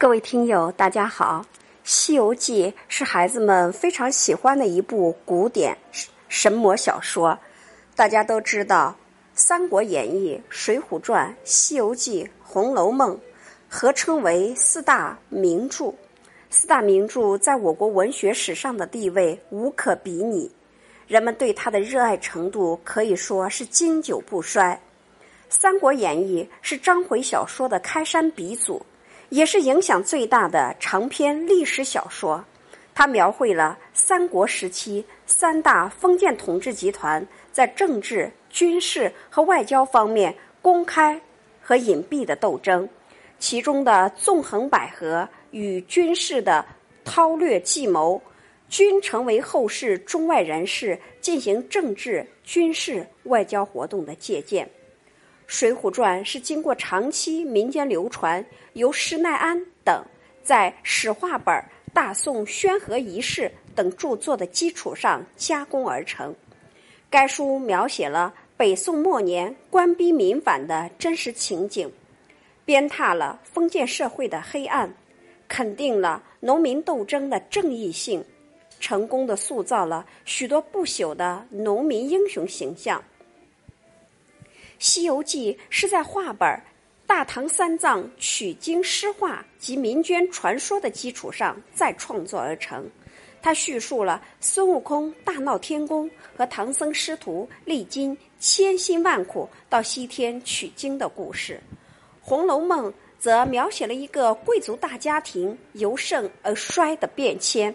各位听友，大家好，《西游记》是孩子们非常喜欢的一部古典神魔小说。大家都知道，《三国演义》《水浒传》《西游记》《红楼梦》合称为四大名著。四大名著在我国文学史上的地位无可比拟，人们对它的热爱程度可以说是经久不衰。《三国演义》是章回小说的开山鼻祖。也是影响最大的长篇历史小说，它描绘了三国时期三大封建统治集团在政治、军事和外交方面公开和隐蔽的斗争，其中的纵横捭阖与军事的韬略计谋，均成为后世中外人士进行政治、军事、外交活动的借鉴。《水浒传》是经过长期民间流传，由施耐庵等在史话本、大宋宣和遗事等著作的基础上加工而成。该书描写了北宋末年官逼民反的真实情景，鞭挞了封建社会的黑暗，肯定了农民斗争的正义性，成功的塑造了许多不朽的农民英雄形象。《西游记》是在话本《大唐三藏取经诗话》及民间传说的基础上再创作而成。它叙述了孙悟空大闹天宫和唐僧师徒历经千辛万苦到西天取经的故事。《红楼梦》则描写了一个贵族大家庭由盛而衰的变迁，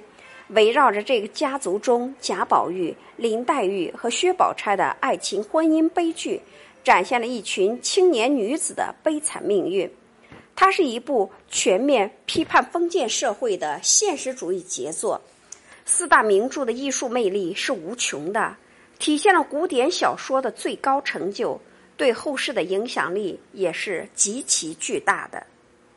围绕着这个家族中贾宝玉、林黛玉和薛宝钗的爱情婚姻悲剧。展现了一群青年女子的悲惨命运。它是一部全面批判封建社会的现实主义杰作。四大名著的艺术魅力是无穷的，体现了古典小说的最高成就，对后世的影响力也是极其巨大的。